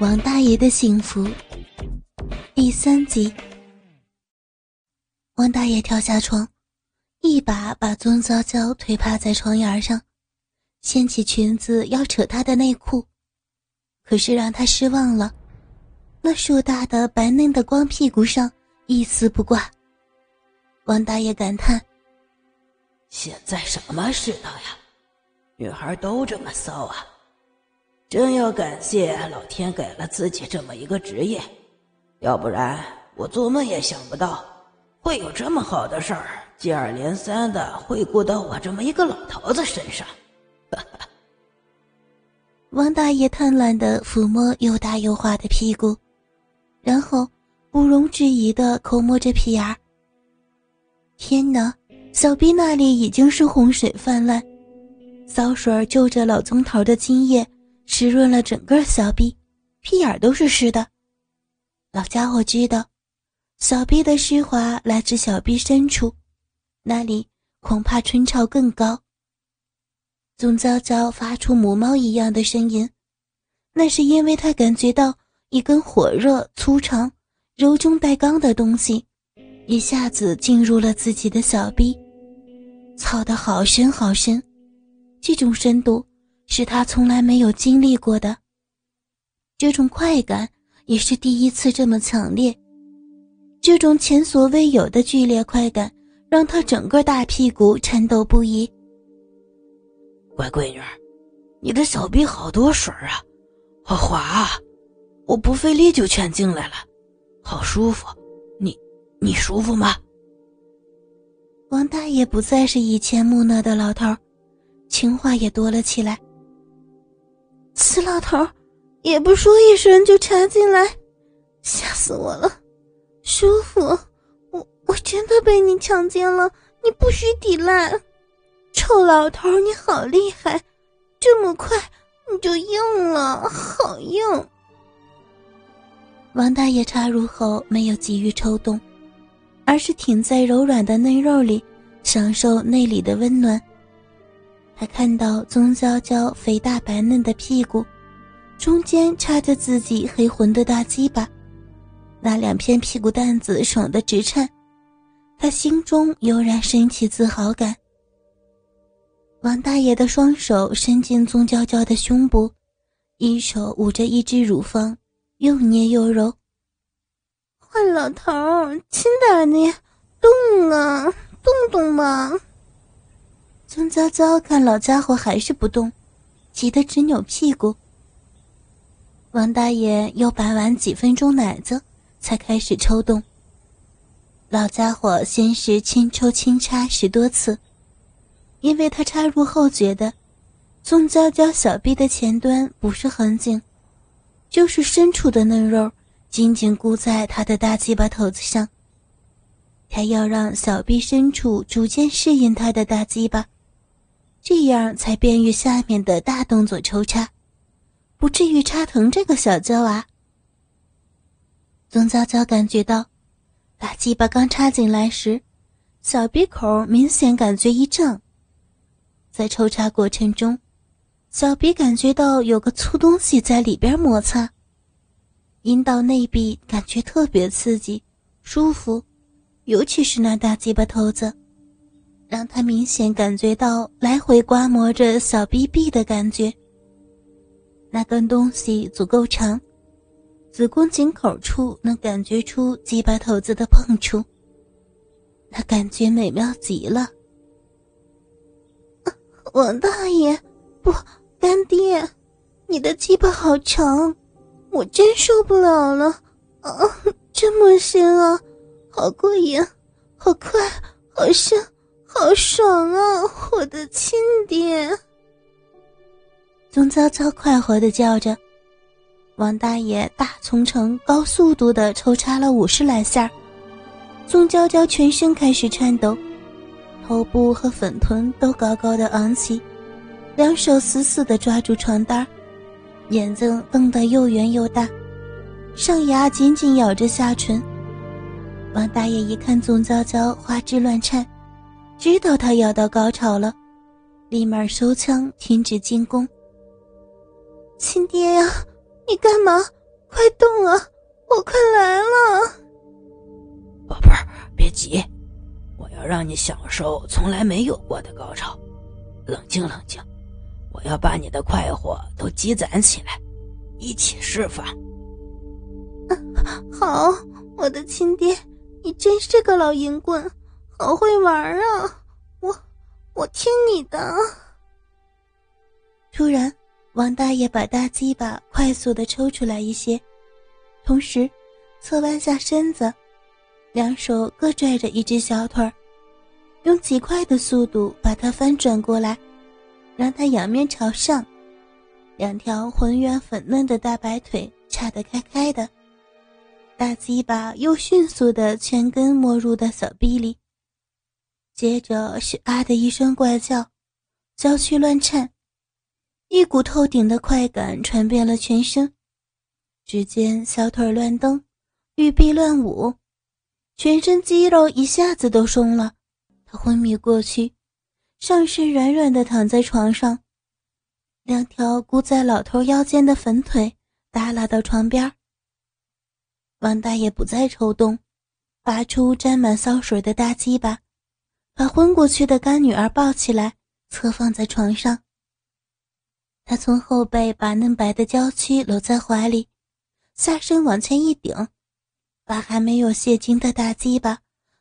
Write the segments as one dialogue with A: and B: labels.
A: 王大爷的幸福第三集。王大爷跳下床，一把把宗娇娇推趴在床沿上，掀起裙子要扯她的内裤，可是让他失望了，那硕大的白嫩的光屁股上一丝不挂。王大爷感叹：“
B: 现在什么世道呀？女孩都这么骚啊！真要感谢老天给了自己这么一个职业，要不然我做梦也想不到。”会有这么好的事儿，接二连三的会顾到我这么一个老头子身上。
A: 王大爷贪婪的抚摸又大又滑的屁股，然后不容置疑的抠摸着屁眼儿。天哪，小臂那里已经是洪水泛滥，骚水就着老宗头的精液，湿润了整个小臂，屁眼都是湿的。老家伙知道。小臂的湿滑来自小臂深处，那里恐怕春潮更高。宗娇娇发出母猫一样的声音，那是因为她感觉到一根火热、粗长、柔中带刚的东西，一下子进入了自己的小臂，操得好深好深，这种深度是他从来没有经历过的。这种快感也是第一次这么强烈。这种前所未有的剧烈快感，让他整个大屁股颤抖不已。
B: 乖闺女，你的小臂好多水啊，好滑啊！我不费力就全进来了，好舒服。你，你舒服吗？
A: 王大爷不再是以前木讷的老头，情话也多了起来。死老头，也不说一声就插进来，吓死我了！舒服，我我真的被你强奸了，你不许抵赖！臭老头，你好厉害，这么快你就硬了，好硬！王大爷插入后没有急于抽动，而是挺在柔软的嫩肉里，享受内里的温暖。他看到宗娇娇肥大白嫩的屁股，中间插着自己黑浑的大鸡巴。那两片屁股蛋子爽得直颤，他心中油然升起自豪感。王大爷的双手伸进宗娇娇的胸部，一手捂着一只乳房，又捏又揉。坏老头，轻点捏，动啊，动动吧！宗娇娇看老家伙还是不动，急得直扭屁股。王大爷又把玩几分钟奶子。才开始抽动。老家伙先是轻抽轻插十多次，因为他插入后觉得，宗娇娇小臂的前端不是很紧，就是深处的嫩肉紧紧箍在他的大鸡巴头子上。他要让小臂深处逐渐适应他的大鸡巴，这样才便于下面的大动作抽插，不至于插疼这个小娇娃。宗娇娇感觉到，大鸡巴刚插进来时，小鼻口明显感觉一胀。在抽插过程中，小鼻感觉到有个粗东西在里边摩擦，阴道内壁感觉特别刺激、舒服，尤其是那大鸡巴头子，让他明显感觉到来回刮磨着小逼壁的感觉。那根东西足够长。子宫颈口处能感觉出鸡巴头子的碰触，那感觉美妙极了。王大爷，不，干爹，你的鸡巴好长，我真受不了了！啊，这么深啊，好过瘾，好快，好深，好爽啊！我的亲爹，宗娇娇快活的叫着。王大爷大从城高速度的抽插了五十来下，宋娇娇全身开始颤抖，头部和粉臀都高高的昂起，两手死死的抓住床单，眼睛瞪得又圆又大，上牙紧紧咬着下唇。王大爷一看宋娇娇花枝乱颤，知道他要到高潮了，立马收枪停止进攻。亲爹呀！你干嘛？快动啊！我快来了，
B: 宝贝儿，别急，我要让你享受从来没有过的高潮。冷静冷静，我要把你的快活都积攒起来，一起释放。
A: 好，我的亲爹，你真是个老淫棍，好会玩啊！我我听你的。突然，王大爷把大鸡巴快速的抽出来一些。同时，侧弯下身子，两手各拽着一只小腿儿，用极快的速度把它翻转过来，让它仰面朝上，两条浑圆粉嫩的大白腿叉得开开的，大鸡巴又迅速的全根没入到小臂里，接着是啊的一声怪叫，娇躯乱颤，一股透顶的快感传遍了全身。只见小腿乱蹬，玉臂乱舞，全身肌肉一下子都松了。他昏迷过去，上身软软的躺在床上，两条箍在老头腰间的粉腿耷拉到床边。王大爷不再抽动，拔出沾满骚水的大鸡巴，把昏过去的干女儿抱起来，侧放在床上。他从后背把嫩白的娇躯搂在怀里。下身往前一顶，把还没有泄精的大鸡巴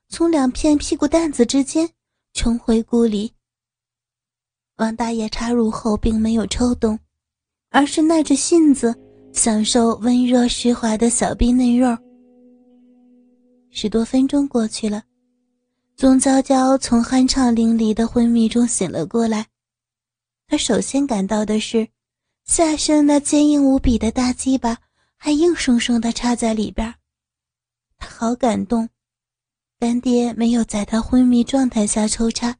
A: 从两片屁股蛋子之间冲回故里。王大爷插入后并没有抽动，而是耐着性子享受温热湿滑的小臂嫩肉。十多分钟过去了，宗娇娇从酣畅淋漓的昏迷中醒了过来。她首先感到的是，下身那坚硬无比的大鸡巴。还硬生生的插在里边，她好感动。干爹没有在他昏迷状态下抽插，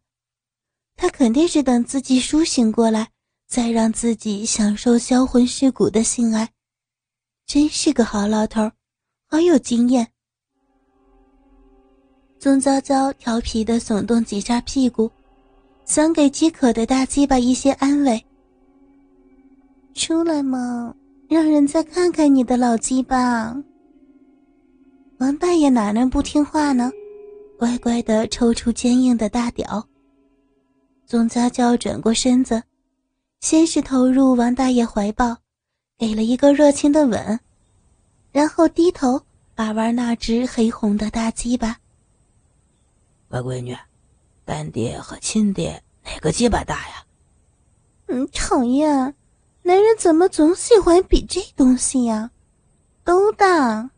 A: 他肯定是等自己苏醒过来，再让自己享受销魂蚀骨的性爱。真是个好老头，好有经验。宗娇娇调皮的耸动几下屁股，想给饥渴的大鸡巴一些安慰。出来嘛！让人再看看你的老鸡巴。王大爷哪能不听话呢？乖乖的抽出坚硬的大屌。宗娇娇转过身子，先是投入王大爷怀抱，给了一个热情的吻，然后低头把玩那只黑红的大鸡巴。
B: 乖闺女，干爹和亲爹哪个鸡巴大呀？
A: 嗯，讨厌。男人怎么总喜欢比这东西呀？都大。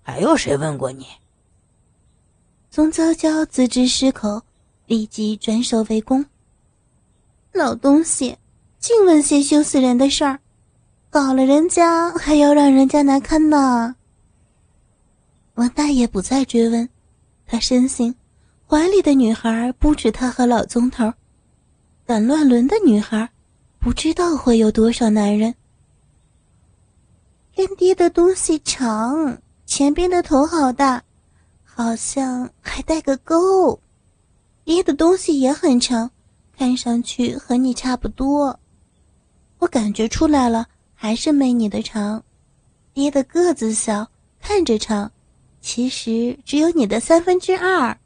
B: 还有谁问过你？
A: 宗娇娇自知失口，立即转手为攻。老东西，净问些羞死人的事儿，搞了人家还要让人家难堪呢。王大爷不再追问，他深信怀里的女孩不止他和老宗头，敢乱伦的女孩。不知道会有多少男人。干爹的东西长，前边的头好大，好像还带个钩。爹的东西也很长，看上去和你差不多。我感觉出来了，还是没你的长。爹的个子小，看着长，其实只有你的三分之二。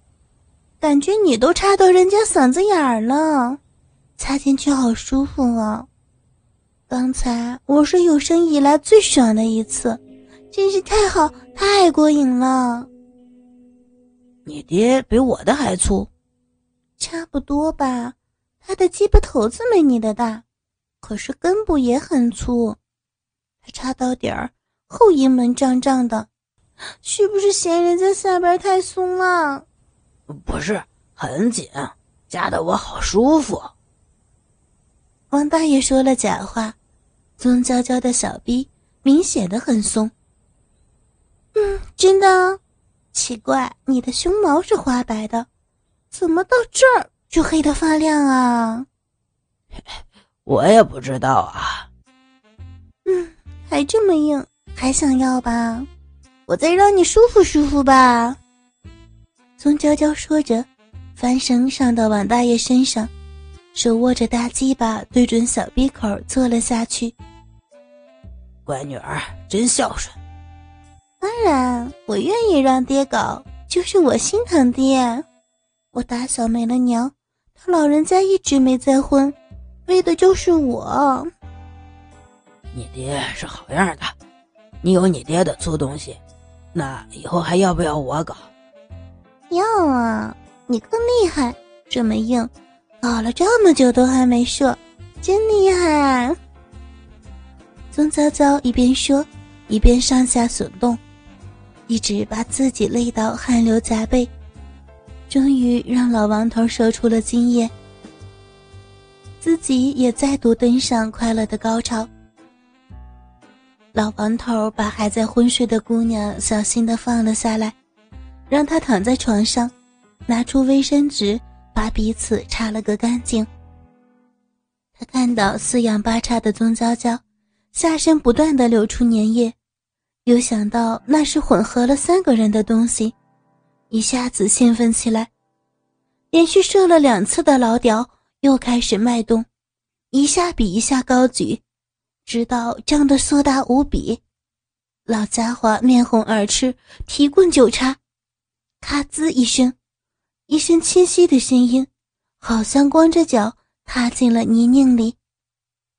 A: 感觉你都插到人家嗓子眼儿了。插进去好舒服啊！刚才我是有生以来最爽的一次，真是太好太过瘾了。
B: 你爹比我的还粗，
A: 差不多吧？他的鸡巴头子没你的大，可是根部也很粗，他插到底儿后阴门胀胀的，是不是嫌人家下边太松了？
B: 不是很紧，夹得我好舒服。
A: 王大爷说了假话，棕焦焦的小臂明显的很松。嗯，真的？奇怪，你的胸毛是花白的，怎么到这儿就黑的发亮啊？
B: 我也不知道啊。
A: 嗯，还这么硬，还想要吧？我再让你舒服舒服吧。宗娇娇说着，翻身上到王大爷身上。手握着大鸡巴，对准小鼻口坐了下去。
B: 乖女儿真孝顺。
A: 当然，我愿意让爹搞，就是我心疼爹。我打小没了娘，他老人家一直没再婚，为的就是我。
B: 你爹是好样的，你有你爹的粗东西，那以后还要不要我搞？
A: 要啊，你更厉害，这么硬，搞了这么久都还没射，真厉害。宗娇娇一边说，一边上下耸动，一直把自己累到汗流浃背，终于让老王头射出了精液，自己也再度登上快乐的高潮。老王头把还在昏睡的姑娘小心的放了下来，让她躺在床上，拿出卫生纸把彼此擦了个干净。他看到四仰八叉的宗娇娇。下身不断的流出粘液，又想到那是混合了三个人的东西，一下子兴奋起来。连续射了两次的老屌又开始脉动，一下比一下高举，直到胀得硕大无比。老家伙面红耳赤，提棍就插，咔滋一声，一声清晰的声音，好像光着脚踏进了泥泞里。